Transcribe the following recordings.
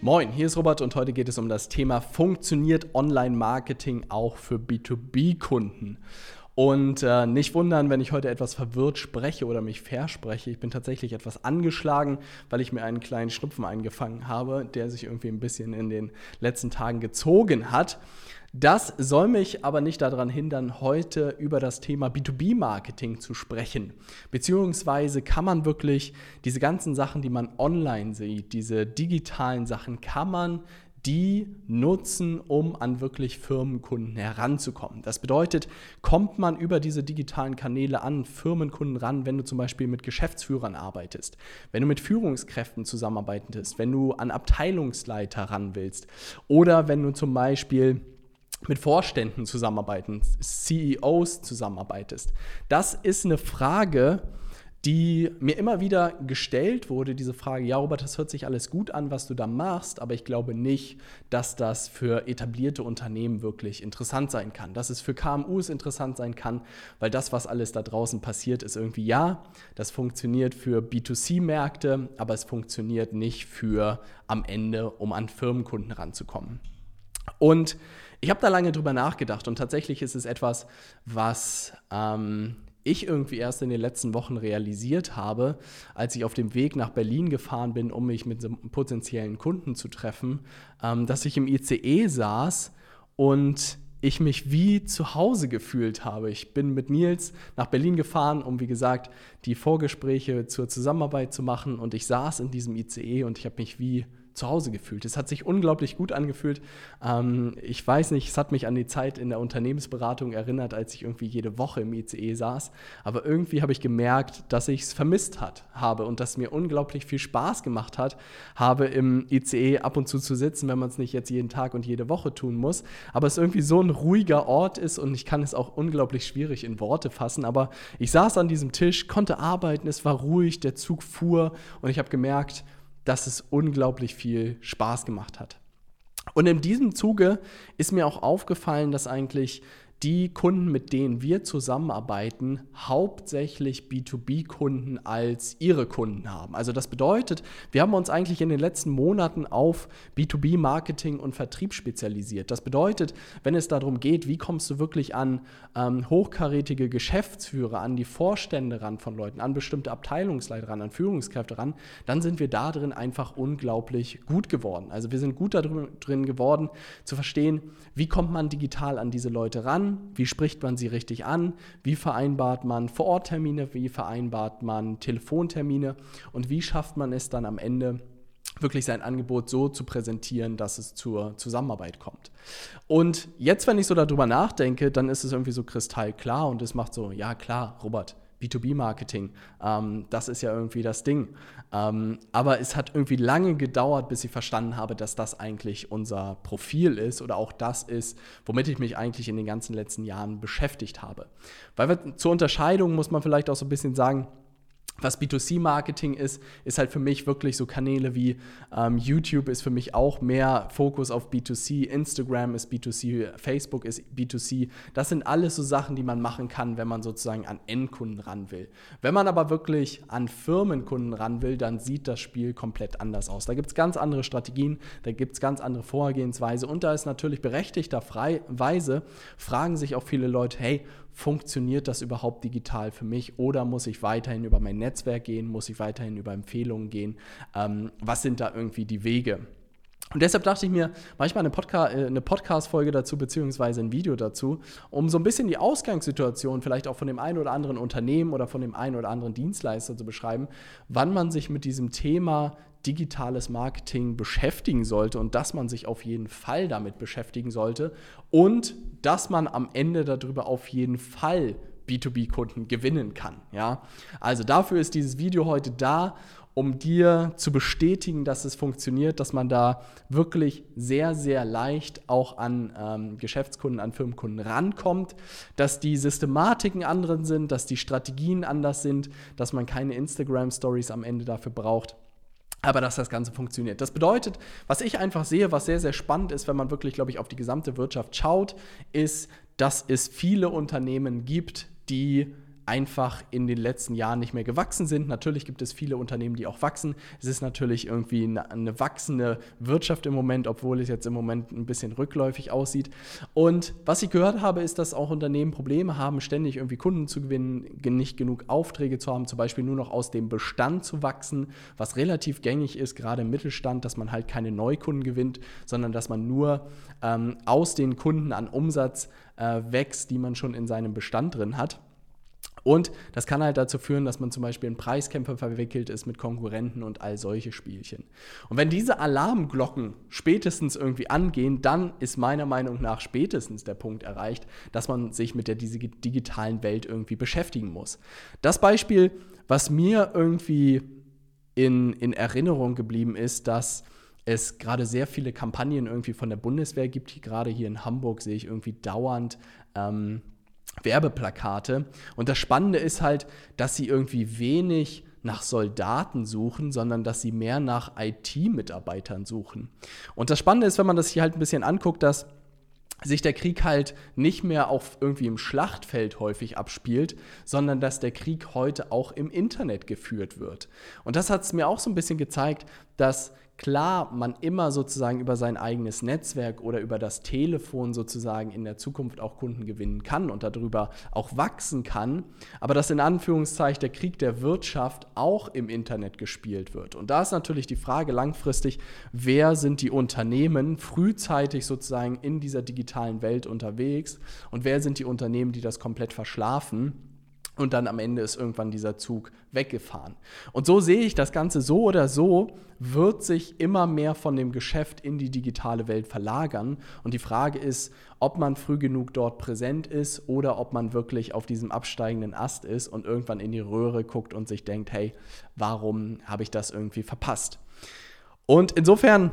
Moin, hier ist Robert und heute geht es um das Thema funktioniert Online-Marketing auch für B2B-Kunden? Und äh, nicht wundern, wenn ich heute etwas verwirrt spreche oder mich verspreche. Ich bin tatsächlich etwas angeschlagen, weil ich mir einen kleinen Schnupfen eingefangen habe, der sich irgendwie ein bisschen in den letzten Tagen gezogen hat. Das soll mich aber nicht daran hindern, heute über das Thema B2B-Marketing zu sprechen. Beziehungsweise kann man wirklich diese ganzen Sachen, die man online sieht, diese digitalen Sachen, kann man die nutzen, um an wirklich Firmenkunden heranzukommen. Das bedeutet, kommt man über diese digitalen Kanäle an Firmenkunden ran, wenn du zum Beispiel mit Geschäftsführern arbeitest, wenn du mit Führungskräften zusammenarbeitest, wenn du an Abteilungsleiter ran willst oder wenn du zum Beispiel mit Vorständen zusammenarbeiten, CEOs zusammenarbeitest. Das ist eine Frage, die mir immer wieder gestellt wurde, diese Frage, ja Robert, das hört sich alles gut an, was du da machst, aber ich glaube nicht, dass das für etablierte Unternehmen wirklich interessant sein kann, dass es für KMUs interessant sein kann, weil das, was alles da draußen passiert, ist irgendwie ja, das funktioniert für B2C-Märkte, aber es funktioniert nicht für am Ende, um an Firmenkunden ranzukommen. Und ich habe da lange drüber nachgedacht und tatsächlich ist es etwas, was ähm, ich irgendwie erst in den letzten Wochen realisiert habe, als ich auf dem Weg nach Berlin gefahren bin, um mich mit einem potenziellen Kunden zu treffen, ähm, dass ich im ICE saß und ich mich wie zu Hause gefühlt habe. Ich bin mit Nils nach Berlin gefahren, um wie gesagt die Vorgespräche zur Zusammenarbeit zu machen und ich saß in diesem ICE und ich habe mich wie zu Hause gefühlt. Es hat sich unglaublich gut angefühlt. Ähm, ich weiß nicht, es hat mich an die Zeit in der Unternehmensberatung erinnert, als ich irgendwie jede Woche im ICE saß. Aber irgendwie habe ich gemerkt, dass ich es vermisst hat, habe und dass mir unglaublich viel Spaß gemacht hat, habe im ICE ab und zu zu sitzen, wenn man es nicht jetzt jeden Tag und jede Woche tun muss. Aber es irgendwie so ein ruhiger Ort ist und ich kann es auch unglaublich schwierig in Worte fassen. Aber ich saß an diesem Tisch, konnte arbeiten, es war ruhig, der Zug fuhr und ich habe gemerkt, dass es unglaublich viel Spaß gemacht hat. Und in diesem Zuge ist mir auch aufgefallen, dass eigentlich die Kunden, mit denen wir zusammenarbeiten, hauptsächlich B2B-Kunden als ihre Kunden haben. Also das bedeutet, wir haben uns eigentlich in den letzten Monaten auf B2B-Marketing und Vertrieb spezialisiert. Das bedeutet, wenn es darum geht, wie kommst du wirklich an ähm, hochkarätige Geschäftsführer, an die Vorstände ran von Leuten, an bestimmte Abteilungsleiter ran, an Führungskräfte ran, dann sind wir da drin einfach unglaublich gut geworden. Also wir sind gut darin geworden zu verstehen, wie kommt man digital an diese Leute ran, wie spricht man sie richtig an, wie vereinbart man Vororttermine, wie vereinbart man Telefontermine und wie schafft man es dann am Ende, wirklich sein Angebot so zu präsentieren, dass es zur Zusammenarbeit kommt. Und jetzt, wenn ich so darüber nachdenke, dann ist es irgendwie so kristallklar und es macht so, ja klar, Robert, B2B-Marketing. Ähm, das ist ja irgendwie das Ding. Ähm, aber es hat irgendwie lange gedauert, bis ich verstanden habe, dass das eigentlich unser Profil ist oder auch das ist, womit ich mich eigentlich in den ganzen letzten Jahren beschäftigt habe. Weil wir, zur Unterscheidung muss man vielleicht auch so ein bisschen sagen, was B2C-Marketing ist, ist halt für mich wirklich so Kanäle wie ähm, YouTube ist für mich auch mehr Fokus auf B2C, Instagram ist B2C, Facebook ist B2C. Das sind alles so Sachen, die man machen kann, wenn man sozusagen an Endkunden ran will. Wenn man aber wirklich an Firmenkunden ran will, dann sieht das Spiel komplett anders aus. Da gibt es ganz andere Strategien, da gibt es ganz andere Vorgehensweise und da ist natürlich berechtigterweise, fragen sich auch viele Leute, hey, funktioniert das überhaupt digital für mich? Oder muss ich weiterhin über mein Netzwerk gehen, muss ich weiterhin über Empfehlungen gehen, ähm, was sind da irgendwie die Wege? Und deshalb dachte ich mir, manchmal eine, Podca äh, eine Podcast-Folge dazu, beziehungsweise ein Video dazu, um so ein bisschen die Ausgangssituation vielleicht auch von dem einen oder anderen Unternehmen oder von dem einen oder anderen Dienstleister zu beschreiben, wann man sich mit diesem Thema digitales Marketing beschäftigen sollte und dass man sich auf jeden Fall damit beschäftigen sollte und dass man am Ende darüber auf jeden Fall B2B-Kunden gewinnen kann. Ja? Also dafür ist dieses Video heute da, um dir zu bestätigen, dass es funktioniert, dass man da wirklich sehr, sehr leicht auch an ähm, Geschäftskunden, an Firmenkunden rankommt, dass die Systematiken anderen sind, dass die Strategien anders sind, dass man keine Instagram-Stories am Ende dafür braucht. Aber dass das Ganze funktioniert. Das bedeutet, was ich einfach sehe, was sehr, sehr spannend ist, wenn man wirklich, glaube ich, auf die gesamte Wirtschaft schaut, ist, dass es viele Unternehmen gibt, die einfach in den letzten Jahren nicht mehr gewachsen sind. Natürlich gibt es viele Unternehmen, die auch wachsen. Es ist natürlich irgendwie eine, wachsende Wirtschaft im Moment, obwohl es jetzt im Moment ein bisschen rückläufig aussieht. Und was ich gehört habe, ist, dass auch Unternehmen Probleme haben, ständig irgendwie Kunden zu gewinnen, nicht genug Aufträge zu haben, zum Beispiel nur noch aus dem Bestand zu wachsen, was relativ gängig ist, gerade im Mittelstand, dass man halt keine Neukunden gewinnt, sondern dass man nur ähm, aus den Kunden an Umsatz äh, wächst, die man schon in seinem Bestand drin hat. Und das kann halt dazu führen, dass man zum Beispiel in Preiskämpfe verwickelt ist mit Konkurrenten und all solche Spielchen. Und wenn diese Alarmglocken spätestens irgendwie angehen, dann ist meiner Meinung nach spätestens der Punkt erreicht, dass man sich mit der digitalen Welt irgendwie beschäftigen muss. Das Beispiel, was mir irgendwie in, in Erinnerung geblieben ist, dass es gerade sehr viele Kampagnen irgendwie von der Bundeswehr gibt. Gerade hier in Hamburg sehe ich irgendwie dauernd ähm, Werbeplakate. Und das Spannende ist halt, dass sie irgendwie wenig nach Soldaten suchen, sondern dass sie mehr nach IT-Mitarbeitern suchen. Und das Spannende ist, wenn man das hier halt ein bisschen anguckt, dass sich der Krieg halt nicht mehr auf irgendwie im Schlachtfeld häufig abspielt, sondern dass der Krieg heute auch im Internet geführt wird. Und das hat es mir auch so ein bisschen gezeigt, dass klar man immer sozusagen über sein eigenes Netzwerk oder über das Telefon sozusagen in der Zukunft auch Kunden gewinnen kann und darüber auch wachsen kann, aber dass in Anführungszeichen der Krieg der Wirtschaft auch im Internet gespielt wird. Und da ist natürlich die Frage langfristig, wer sind die Unternehmen frühzeitig sozusagen in dieser digitalen Welt unterwegs und wer sind die Unternehmen, die das komplett verschlafen und dann am Ende ist irgendwann dieser Zug weggefahren. Und so sehe ich das Ganze so oder so, wird sich immer mehr von dem Geschäft in die digitale Welt verlagern. Und die Frage ist, ob man früh genug dort präsent ist oder ob man wirklich auf diesem absteigenden Ast ist und irgendwann in die Röhre guckt und sich denkt, hey, warum habe ich das irgendwie verpasst? Und insofern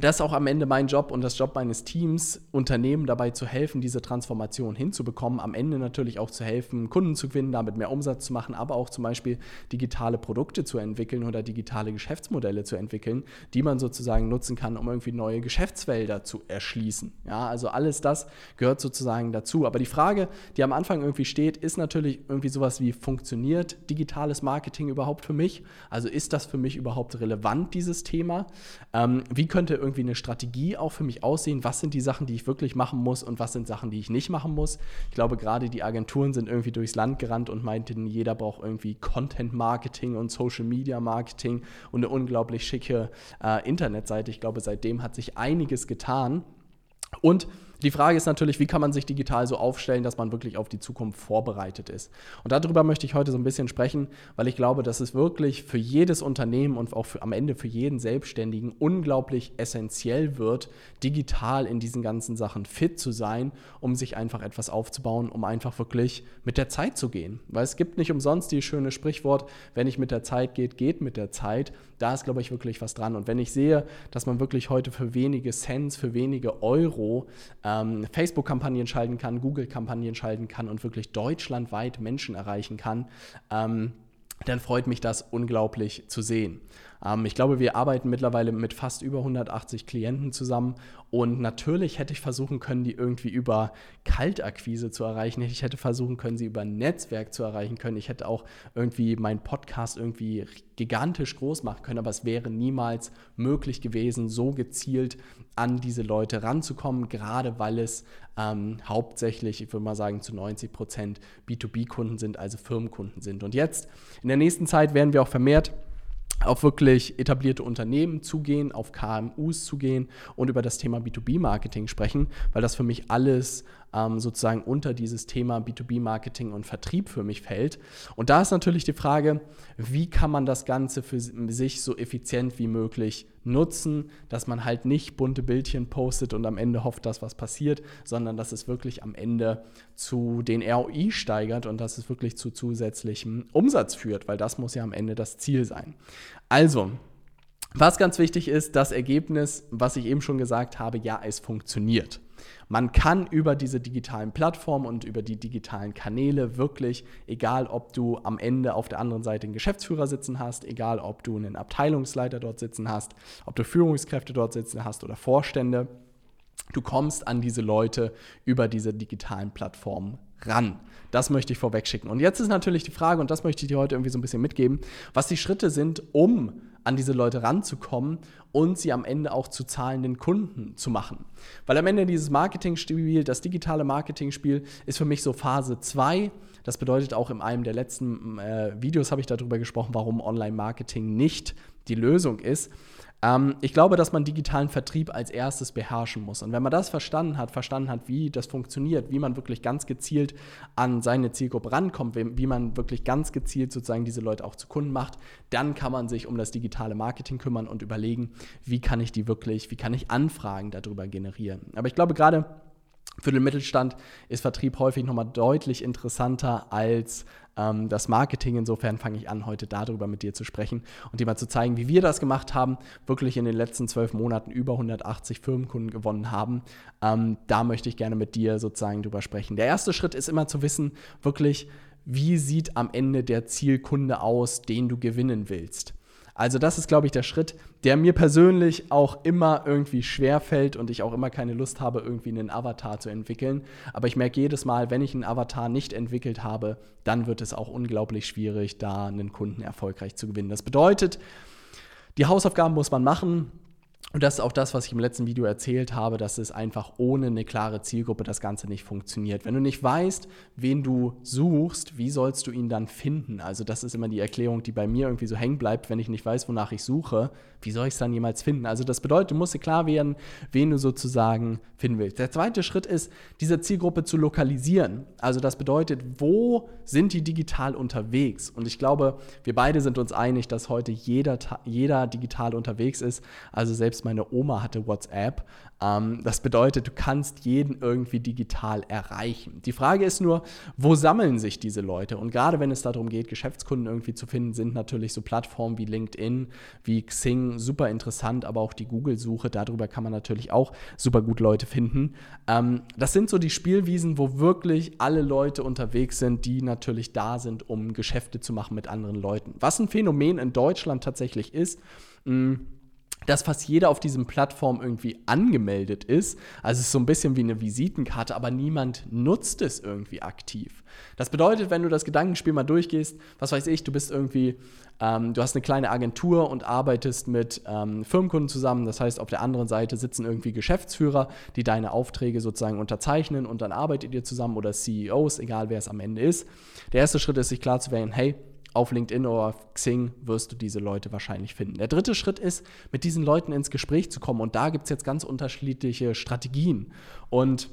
das ist auch am Ende mein Job und das Job meines Teams, Unternehmen dabei zu helfen, diese Transformation hinzubekommen. Am Ende natürlich auch zu helfen, Kunden zu gewinnen, damit mehr Umsatz zu machen, aber auch zum Beispiel digitale Produkte zu entwickeln oder digitale Geschäftsmodelle zu entwickeln, die man sozusagen nutzen kann, um irgendwie neue Geschäftsfelder zu erschließen. Ja, also alles das gehört sozusagen dazu. Aber die Frage, die am Anfang irgendwie steht, ist natürlich irgendwie sowas wie, funktioniert digitales Marketing überhaupt für mich? Also ist das für mich überhaupt relevant, dieses Thema? Ähm, wie könnte irgendwie eine Strategie auch für mich aussehen, was sind die Sachen, die ich wirklich machen muss und was sind Sachen, die ich nicht machen muss. Ich glaube, gerade die Agenturen sind irgendwie durchs Land gerannt und meinten, jeder braucht irgendwie Content Marketing und Social Media Marketing und eine unglaublich schicke äh, Internetseite. Ich glaube, seitdem hat sich einiges getan. Und die Frage ist natürlich, wie kann man sich digital so aufstellen, dass man wirklich auf die Zukunft vorbereitet ist. Und darüber möchte ich heute so ein bisschen sprechen, weil ich glaube, dass es wirklich für jedes Unternehmen und auch für, am Ende für jeden Selbstständigen unglaublich essentiell wird, digital in diesen ganzen Sachen fit zu sein, um sich einfach etwas aufzubauen, um einfach wirklich mit der Zeit zu gehen. Weil es gibt nicht umsonst die schöne Sprichwort, wenn ich mit der Zeit geht, geht mit der Zeit. Da ist, glaube ich, wirklich was dran. Und wenn ich sehe, dass man wirklich heute für wenige Cents, für wenige Euro ähm, Facebook-Kampagnen schalten kann, Google-Kampagnen schalten kann und wirklich deutschlandweit Menschen erreichen kann, ähm, dann freut mich das unglaublich zu sehen. Ähm, ich glaube, wir arbeiten mittlerweile mit fast über 180 Klienten zusammen und natürlich hätte ich versuchen können, die irgendwie über Kaltakquise zu erreichen. Ich hätte versuchen können, sie über Netzwerk zu erreichen können. Ich hätte auch irgendwie meinen Podcast irgendwie gigantisch groß machen können, aber es wäre niemals möglich gewesen, so gezielt an diese Leute ranzukommen, gerade weil es ähm, hauptsächlich, ich würde mal sagen, zu 90 Prozent B2B-Kunden sind, also Firmenkunden sind. Und jetzt in der nächsten Zeit werden wir auch vermehrt auf wirklich etablierte Unternehmen zugehen, auf KMUs zugehen und über das Thema B2B-Marketing sprechen, weil das für mich alles ähm, sozusagen unter dieses Thema B2B-Marketing und Vertrieb für mich fällt. Und da ist natürlich die Frage, wie kann man das Ganze für sich so effizient wie möglich nutzen, dass man halt nicht bunte Bildchen postet und am Ende hofft, dass was passiert, sondern dass es wirklich am Ende zu den ROI steigert und dass es wirklich zu zusätzlichem Umsatz führt, weil das muss ja am Ende das Ziel sein. Also, was ganz wichtig ist, das Ergebnis, was ich eben schon gesagt habe, ja, es funktioniert. Man kann über diese digitalen Plattformen und über die digitalen Kanäle wirklich, egal ob du am Ende auf der anderen Seite einen Geschäftsführer sitzen hast, egal ob du einen Abteilungsleiter dort sitzen hast, ob du Führungskräfte dort sitzen hast oder Vorstände, du kommst an diese Leute über diese digitalen Plattformen ran. Das möchte ich vorweg schicken. Und jetzt ist natürlich die Frage, und das möchte ich dir heute irgendwie so ein bisschen mitgeben, was die Schritte sind, um an diese Leute ranzukommen und sie am Ende auch zu zahlenden Kunden zu machen. Weil am Ende dieses Marketingspiel, das digitale Marketingspiel, ist für mich so Phase 2. Das bedeutet auch in einem der letzten äh, Videos habe ich darüber gesprochen, warum Online-Marketing nicht die Lösung ist. Ähm, ich glaube, dass man digitalen Vertrieb als erstes beherrschen muss. Und wenn man das verstanden hat, verstanden hat, wie das funktioniert, wie man wirklich ganz gezielt an seine Zielgruppe rankommt, wie, wie man wirklich ganz gezielt sozusagen diese Leute auch zu Kunden macht, dann kann man sich um das digitale Marketing kümmern und überlegen, wie kann ich die wirklich, wie kann ich Anfragen darüber generieren. Aber ich glaube gerade, für den Mittelstand ist Vertrieb häufig nochmal deutlich interessanter als ähm, das Marketing. Insofern fange ich an, heute darüber mit dir zu sprechen und dir mal zu zeigen, wie wir das gemacht haben, wirklich in den letzten zwölf Monaten über 180 Firmenkunden gewonnen haben. Ähm, da möchte ich gerne mit dir sozusagen drüber sprechen. Der erste Schritt ist immer zu wissen, wirklich, wie sieht am Ende der Zielkunde aus, den du gewinnen willst. Also das ist, glaube ich, der Schritt, der mir persönlich auch immer irgendwie schwer fällt und ich auch immer keine Lust habe, irgendwie einen Avatar zu entwickeln. Aber ich merke jedes Mal, wenn ich einen Avatar nicht entwickelt habe, dann wird es auch unglaublich schwierig, da einen Kunden erfolgreich zu gewinnen. Das bedeutet, die Hausaufgaben muss man machen. Und das ist auch das, was ich im letzten Video erzählt habe, dass es einfach ohne eine klare Zielgruppe das Ganze nicht funktioniert. Wenn du nicht weißt, wen du suchst, wie sollst du ihn dann finden? Also das ist immer die Erklärung, die bei mir irgendwie so hängen bleibt, wenn ich nicht weiß, wonach ich suche, wie soll ich es dann jemals finden? Also das bedeutet, du musst dir klar werden, wen du sozusagen finden willst. Der zweite Schritt ist, diese Zielgruppe zu lokalisieren. Also das bedeutet, wo sind die digital unterwegs? Und ich glaube, wir beide sind uns einig, dass heute jeder, jeder digital unterwegs ist. Also selbst meine Oma hatte WhatsApp. Ähm, das bedeutet, du kannst jeden irgendwie digital erreichen. Die Frage ist nur, wo sammeln sich diese Leute? Und gerade wenn es darum geht, Geschäftskunden irgendwie zu finden, sind natürlich so Plattformen wie LinkedIn, wie Xing super interessant, aber auch die Google-Suche, darüber kann man natürlich auch super gut Leute finden. Ähm, das sind so die Spielwiesen, wo wirklich alle Leute unterwegs sind, die natürlich da sind, um Geschäfte zu machen mit anderen Leuten. Was ein Phänomen in Deutschland tatsächlich ist, mh, mm, dass fast jeder auf diesem Plattform irgendwie angemeldet ist. Also es ist so ein bisschen wie eine Visitenkarte, aber niemand nutzt es irgendwie aktiv. Das bedeutet, wenn du das Gedankenspiel mal durchgehst, was weiß ich, du bist irgendwie, ähm, du hast eine kleine Agentur und arbeitest mit ähm, Firmenkunden zusammen. Das heißt, auf der anderen Seite sitzen irgendwie Geschäftsführer, die deine Aufträge sozusagen unterzeichnen und dann arbeitet ihr zusammen oder CEOs, egal wer es am Ende ist. Der erste Schritt ist, sich klar zu werden, hey, auf LinkedIn oder auf Xing wirst du diese Leute wahrscheinlich finden. Der dritte Schritt ist, mit diesen Leuten ins Gespräch zu kommen. Und da gibt es jetzt ganz unterschiedliche Strategien. Und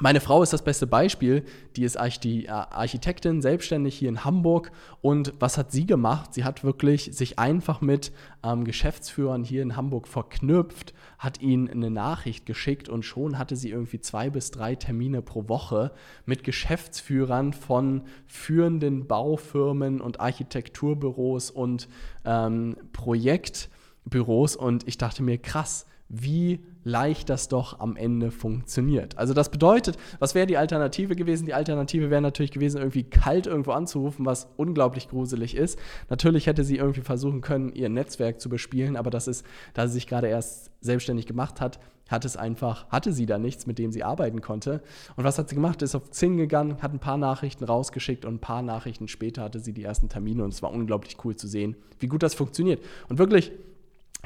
meine Frau ist das beste Beispiel. Die ist die äh, Architektin, selbstständig hier in Hamburg. Und was hat sie gemacht? Sie hat wirklich sich einfach mit ähm, Geschäftsführern hier in Hamburg verknüpft, hat ihnen eine Nachricht geschickt und schon hatte sie irgendwie zwei bis drei Termine pro Woche mit Geschäftsführern von führenden Baufirmen und Architekturbüros und ähm, Projektbüros. Und ich dachte mir, krass, wie leicht das doch am Ende funktioniert. Also das bedeutet, was wäre die Alternative gewesen? Die Alternative wäre natürlich gewesen, irgendwie kalt irgendwo anzurufen, was unglaublich gruselig ist. Natürlich hätte sie irgendwie versuchen können, ihr Netzwerk zu bespielen, aber das ist, da sie sich gerade erst selbstständig gemacht hat, hat es einfach, hatte sie da nichts, mit dem sie arbeiten konnte. Und was hat sie gemacht? Ist auf Zing gegangen, hat ein paar Nachrichten rausgeschickt und ein paar Nachrichten später hatte sie die ersten Termine und es war unglaublich cool zu sehen, wie gut das funktioniert. Und wirklich,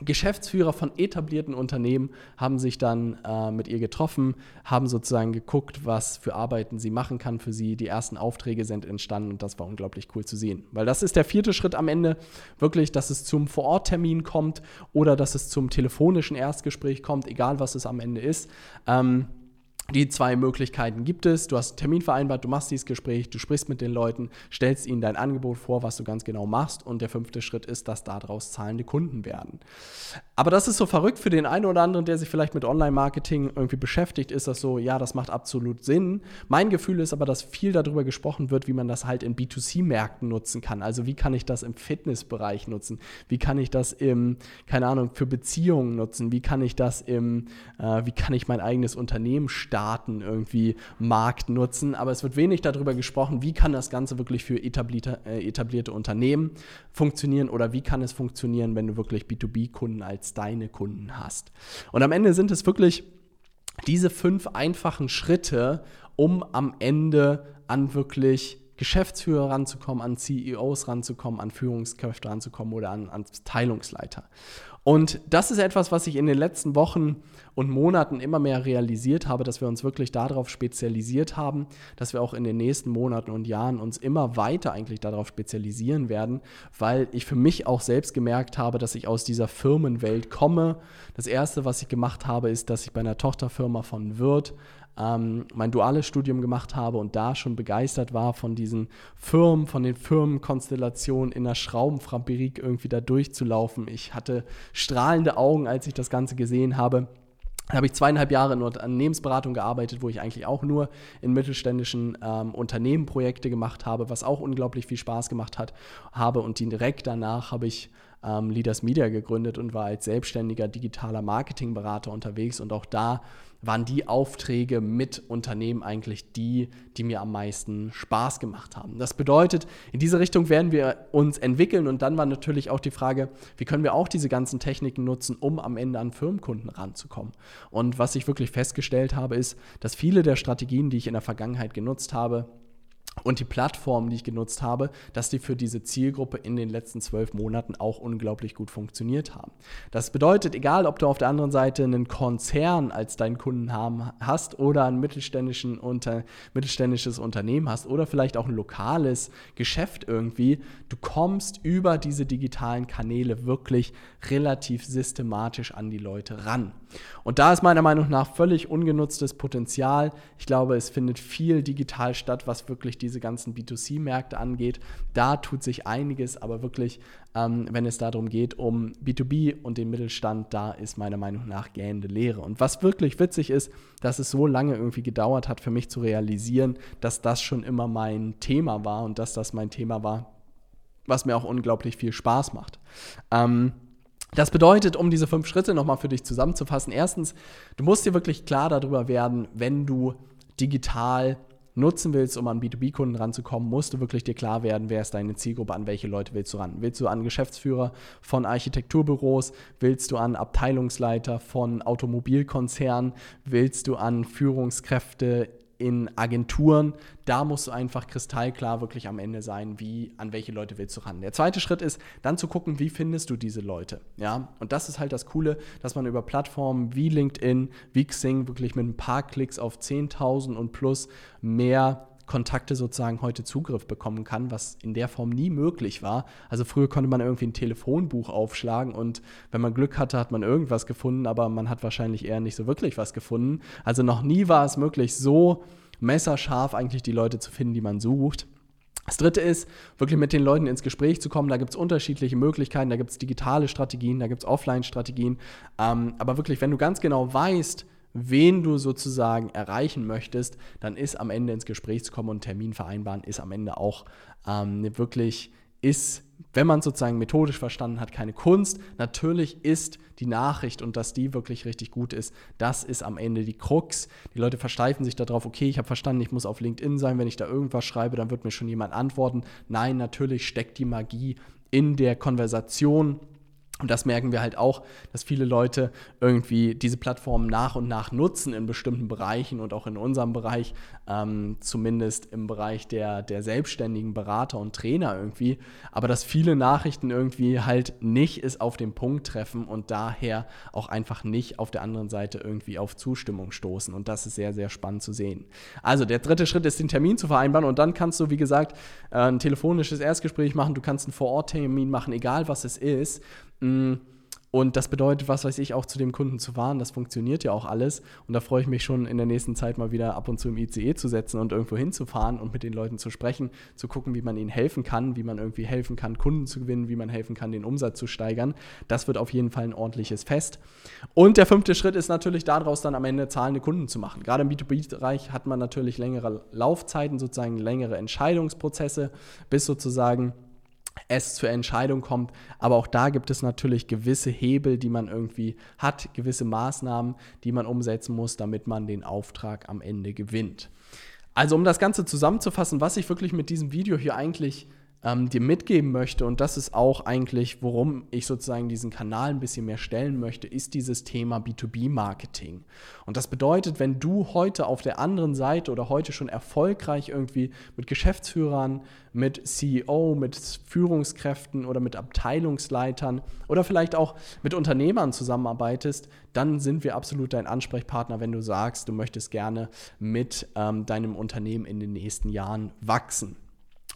Geschäftsführer von etablierten Unternehmen haben sich dann äh, mit ihr getroffen, haben sozusagen geguckt, was für Arbeiten sie machen kann für sie. Die ersten Aufträge sind entstanden und das war unglaublich cool zu sehen. Weil das ist der vierte Schritt am Ende, wirklich, dass es zum Vororttermin kommt oder dass es zum telefonischen Erstgespräch kommt, egal was es am Ende ist. Ähm, die zwei Möglichkeiten gibt es. Du hast einen Termin vereinbart, du machst dieses Gespräch, du sprichst mit den Leuten, stellst ihnen dein Angebot vor, was du ganz genau machst. Und der fünfte Schritt ist, dass daraus zahlende Kunden werden. Aber das ist so verrückt für den einen oder anderen, der sich vielleicht mit Online-Marketing irgendwie beschäftigt, ist das so, ja, das macht absolut Sinn. Mein Gefühl ist aber, dass viel darüber gesprochen wird, wie man das halt in B2C-Märkten nutzen kann. Also wie kann ich das im Fitnessbereich nutzen? Wie kann ich das im, keine Ahnung, für Beziehungen nutzen? Wie kann ich das im, äh, wie kann ich mein eigenes Unternehmen starten? Daten irgendwie Markt nutzen, aber es wird wenig darüber gesprochen, wie kann das Ganze wirklich für etablierte, äh, etablierte Unternehmen funktionieren oder wie kann es funktionieren, wenn du wirklich B2B-Kunden als deine Kunden hast. Und am Ende sind es wirklich diese fünf einfachen Schritte, um am Ende an wirklich Geschäftsführer ranzukommen, an CEOs ranzukommen, an Führungskräfte ranzukommen oder an, an Teilungsleiter. Und das ist etwas, was ich in den letzten Wochen und Monaten immer mehr realisiert habe, dass wir uns wirklich darauf spezialisiert haben, dass wir auch in den nächsten Monaten und Jahren uns immer weiter eigentlich darauf spezialisieren werden, weil ich für mich auch selbst gemerkt habe, dass ich aus dieser Firmenwelt komme. Das erste, was ich gemacht habe, ist, dass ich bei einer Tochterfirma von Wirt ähm, mein duales Studium gemacht habe und da schon begeistert war von diesen Firmen, von den Firmenkonstellationen in der Schraubenfabrik irgendwie da durchzulaufen. Ich hatte strahlende Augen, als ich das Ganze gesehen habe. Da habe ich zweieinhalb Jahre in Unternehmensberatung gearbeitet, wo ich eigentlich auch nur in mittelständischen ähm, Unternehmen Projekte gemacht habe, was auch unglaublich viel Spaß gemacht hat, habe. Und direkt danach habe ich ähm, Leaders Media gegründet und war als selbstständiger digitaler Marketingberater unterwegs. Und auch da waren die Aufträge mit Unternehmen eigentlich die, die mir am meisten Spaß gemacht haben. Das bedeutet, in diese Richtung werden wir uns entwickeln und dann war natürlich auch die Frage, wie können wir auch diese ganzen Techniken nutzen, um am Ende an Firmenkunden ranzukommen. Und was ich wirklich festgestellt habe, ist, dass viele der Strategien, die ich in der Vergangenheit genutzt habe, und die Plattformen, die ich genutzt habe, dass die für diese Zielgruppe in den letzten zwölf Monaten auch unglaublich gut funktioniert haben. Das bedeutet, egal ob du auf der anderen Seite einen Konzern als deinen Kunden haben, hast oder ein mittelständischen unter, mittelständisches Unternehmen hast oder vielleicht auch ein lokales Geschäft irgendwie, du kommst über diese digitalen Kanäle wirklich relativ systematisch an die Leute ran. Und da ist meiner Meinung nach völlig ungenutztes Potenzial. Ich glaube, es findet viel digital statt, was wirklich diese ganzen B2C-Märkte angeht. Da tut sich einiges, aber wirklich, ähm, wenn es darum geht, um B2B und den Mittelstand, da ist meiner Meinung nach gähnende Lehre. Und was wirklich witzig ist, dass es so lange irgendwie gedauert hat, für mich zu realisieren, dass das schon immer mein Thema war und dass das mein Thema war, was mir auch unglaublich viel Spaß macht. Ähm, das bedeutet, um diese fünf Schritte nochmal für dich zusammenzufassen, erstens, du musst dir wirklich klar darüber werden, wenn du digital nutzen willst, um an B2B-Kunden ranzukommen, musst du wirklich dir klar werden, wer ist deine Zielgruppe, an welche Leute willst du ran. Willst du an Geschäftsführer von Architekturbüros, willst du an Abteilungsleiter von Automobilkonzernen, willst du an Führungskräfte in Agenturen, da musst du einfach kristallklar wirklich am Ende sein, wie, an welche Leute willst du ran. Der zweite Schritt ist, dann zu gucken, wie findest du diese Leute. Ja? Und das ist halt das Coole, dass man über Plattformen wie LinkedIn, wie Xing wirklich mit ein paar Klicks auf 10.000 und plus mehr Kontakte sozusagen heute Zugriff bekommen kann, was in der Form nie möglich war. Also früher konnte man irgendwie ein Telefonbuch aufschlagen und wenn man Glück hatte, hat man irgendwas gefunden, aber man hat wahrscheinlich eher nicht so wirklich was gefunden. Also noch nie war es möglich, so messerscharf eigentlich die Leute zu finden, die man sucht. Das dritte ist, wirklich mit den Leuten ins Gespräch zu kommen. Da gibt es unterschiedliche Möglichkeiten, da gibt es digitale Strategien, da gibt es Offline-Strategien. Ähm, aber wirklich, wenn du ganz genau weißt, wen du sozusagen erreichen möchtest, dann ist am Ende ins Gespräch zu kommen und Termin vereinbaren, ist am Ende auch ähm, wirklich, ist, wenn man sozusagen methodisch verstanden hat, keine Kunst. Natürlich ist die Nachricht und dass die wirklich richtig gut ist, das ist am Ende die Krux. Die Leute versteifen sich darauf, okay, ich habe verstanden, ich muss auf LinkedIn sein, wenn ich da irgendwas schreibe, dann wird mir schon jemand antworten. Nein, natürlich steckt die Magie in der Konversation und das merken wir halt auch, dass viele Leute irgendwie diese Plattformen nach und nach nutzen in bestimmten Bereichen und auch in unserem Bereich, ähm, zumindest im Bereich der, der selbstständigen Berater und Trainer irgendwie. Aber dass viele Nachrichten irgendwie halt nicht es auf den Punkt treffen und daher auch einfach nicht auf der anderen Seite irgendwie auf Zustimmung stoßen. Und das ist sehr, sehr spannend zu sehen. Also der dritte Schritt ist, den Termin zu vereinbaren und dann kannst du, wie gesagt, äh, ein telefonisches Erstgespräch machen, du kannst einen Vor-Ort-Termin machen, egal was es ist. Mm, Und das bedeutet, was weiß ich, auch zu dem Kunden zu fahren. Das funktioniert ja auch alles. Und da freue ich mich schon in der nächsten Zeit mal wieder ab und zu im ICE zu setzen und irgendwo hinzufahren und mit den Leuten zu sprechen, zu gucken, wie man ihnen helfen kann, wie man irgendwie helfen kann, Kunden zu gewinnen, wie man helfen kann, den Umsatz zu steigern. Das wird auf jeden Fall ein ordentliches Fest. Und der fünfte Schritt ist natürlich daraus dann am Ende zahlende Kunden zu machen. Gerade im B2B-Bereich hat man natürlich längere Laufzeiten, sozusagen längere Entscheidungsprozesse, bis sozusagen es zur Entscheidung kommt. Aber auch da gibt es natürlich gewisse Hebel, die man irgendwie hat, gewisse Maßnahmen, die man umsetzen muss, damit man den Auftrag am Ende gewinnt. Also um das Ganze zusammenzufassen, was ich wirklich mit diesem Video hier eigentlich ähm, dir mitgeben möchte, und das ist auch eigentlich, worum ich sozusagen diesen Kanal ein bisschen mehr stellen möchte, ist dieses Thema B2B-Marketing. Und das bedeutet, wenn du heute auf der anderen Seite oder heute schon erfolgreich irgendwie mit Geschäftsführern, mit CEO, mit Führungskräften oder mit Abteilungsleitern oder vielleicht auch mit Unternehmern zusammenarbeitest, dann sind wir absolut dein Ansprechpartner, wenn du sagst, du möchtest gerne mit ähm, deinem Unternehmen in den nächsten Jahren wachsen.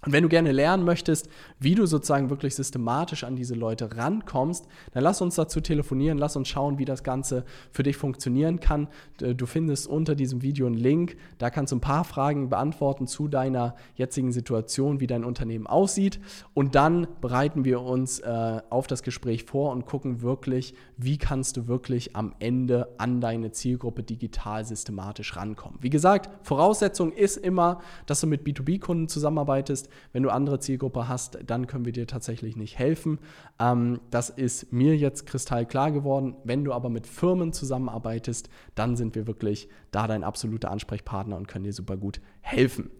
Und wenn du gerne lernen möchtest, wie du sozusagen wirklich systematisch an diese Leute rankommst, dann lass uns dazu telefonieren, lass uns schauen, wie das Ganze für dich funktionieren kann. Du findest unter diesem Video einen Link, da kannst du ein paar Fragen beantworten zu deiner jetzigen Situation, wie dein Unternehmen aussieht. Und dann bereiten wir uns äh, auf das Gespräch vor und gucken wirklich, wie kannst du wirklich am Ende an deine Zielgruppe digital systematisch rankommen. Wie gesagt, Voraussetzung ist immer, dass du mit B2B-Kunden zusammenarbeitest wenn du andere Zielgruppe hast, dann können wir dir tatsächlich nicht helfen. Ähm, das ist mir jetzt kristallklar geworden. Wenn du aber mit Firmen zusammenarbeitest, dann sind wir wirklich da dein absoluter Ansprechpartner und können dir super gut helfen.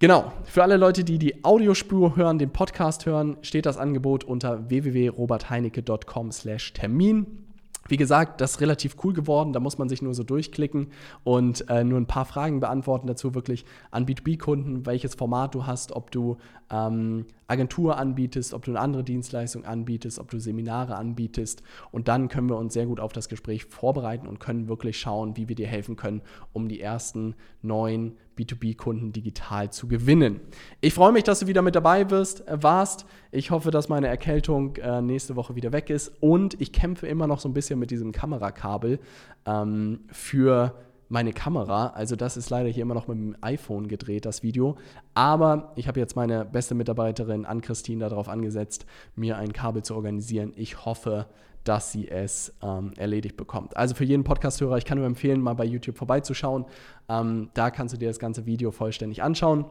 Genau, für alle Leute, die die Audiospur hören, den Podcast hören, steht das Angebot unter www.robertheinecke.com/termin. Wie gesagt, das ist relativ cool geworden. Da muss man sich nur so durchklicken und äh, nur ein paar Fragen beantworten dazu wirklich an B2B-Kunden, welches Format du hast, ob du ähm, Agentur anbietest, ob du eine andere Dienstleistung anbietest, ob du Seminare anbietest. Und dann können wir uns sehr gut auf das Gespräch vorbereiten und können wirklich schauen, wie wir dir helfen können, um die ersten neuen B2B-Kunden digital zu gewinnen. Ich freue mich, dass du wieder mit dabei wirst, äh, warst. Ich hoffe, dass meine Erkältung äh, nächste Woche wieder weg ist. Und ich kämpfe immer noch so ein bisschen mit diesem Kamerakabel ähm, für meine Kamera. Also das ist leider hier immer noch mit dem iPhone gedreht, das Video. Aber ich habe jetzt meine beste Mitarbeiterin Ann-Christine darauf angesetzt, mir ein Kabel zu organisieren. Ich hoffe, dass sie es ähm, erledigt bekommt. Also für jeden Podcast-Hörer, ich kann nur empfehlen, mal bei YouTube vorbeizuschauen. Ähm, da kannst du dir das ganze Video vollständig anschauen.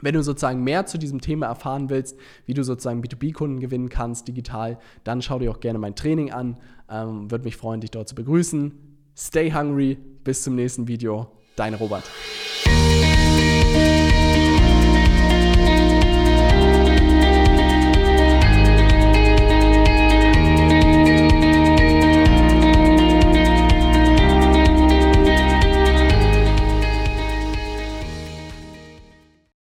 Wenn du sozusagen mehr zu diesem Thema erfahren willst, wie du sozusagen B2B-Kunden gewinnen kannst digital, dann schau dir auch gerne mein Training an. Ähm, Würde mich freuen, dich dort zu begrüßen. Stay hungry. Bis zum nächsten Video. Dein Robert.